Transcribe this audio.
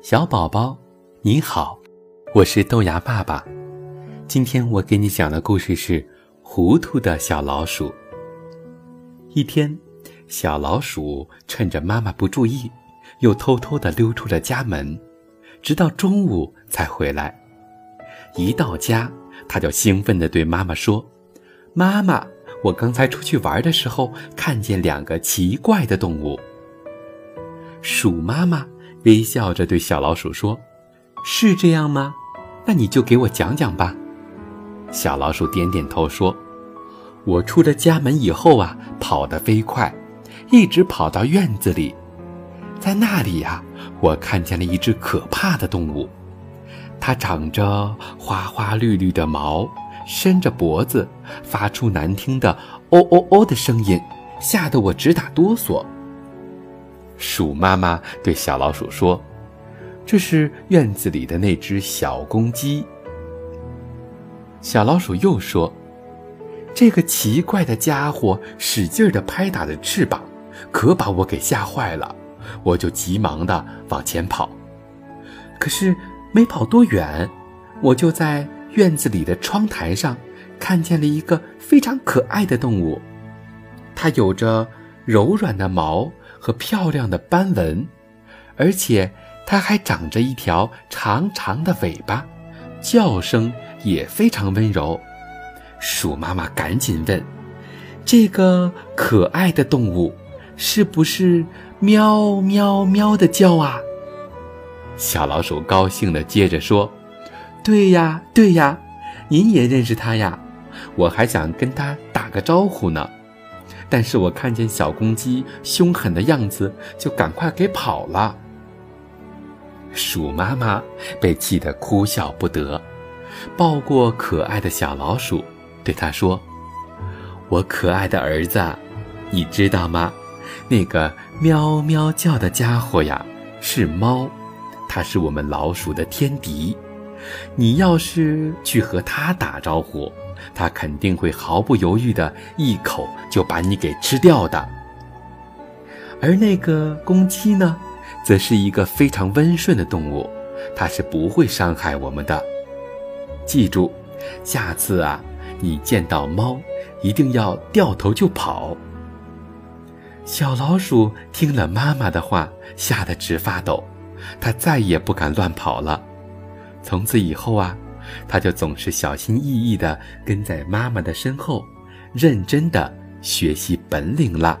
小宝宝，你好，我是豆芽爸爸。今天我给你讲的故事是《糊涂的小老鼠》。一天，小老鼠趁着妈妈不注意，又偷偷地溜出了家门，直到中午才回来。一到家，他就兴奋地对妈妈说：“妈妈，我刚才出去玩的时候，看见两个奇怪的动物。”鼠妈妈。微笑着对小老鼠说：“是这样吗？那你就给我讲讲吧。”小老鼠点点头说：“我出了家门以后啊，跑得飞快，一直跑到院子里，在那里呀，我看见了一只可怕的动物。它长着花花绿绿的毛，伸着脖子，发出难听的‘哦哦哦’的声音，吓得我直打哆嗦。”鼠妈妈对小老鼠说：“这是院子里的那只小公鸡。”小老鼠又说：“这个奇怪的家伙使劲地拍打着翅膀，可把我给吓坏了。我就急忙地往前跑，可是没跑多远，我就在院子里的窗台上看见了一个非常可爱的动物，它有着柔软的毛。”和漂亮的斑纹，而且它还长着一条长长的尾巴，叫声也非常温柔。鼠妈妈赶紧问：“这个可爱的动物是不是喵喵喵的叫啊？”小老鼠高兴地接着说：“对呀，对呀，您也认识它呀？我还想跟它打个招呼呢。”但是我看见小公鸡凶狠的样子，就赶快给跑了。鼠妈妈被气得哭笑不得，抱过可爱的小老鼠，对它说：“我可爱的儿子，你知道吗？那个喵喵叫的家伙呀，是猫，它是我们老鼠的天敌。你要是去和它打招呼。”它肯定会毫不犹豫的一口就把你给吃掉的。而那个公鸡呢，则是一个非常温顺的动物，它是不会伤害我们的。记住，下次啊，你见到猫，一定要掉头就跑。小老鼠听了妈妈的话，吓得直发抖，它再也不敢乱跑了。从此以后啊。他就总是小心翼翼地跟在妈妈的身后，认真地学习本领了。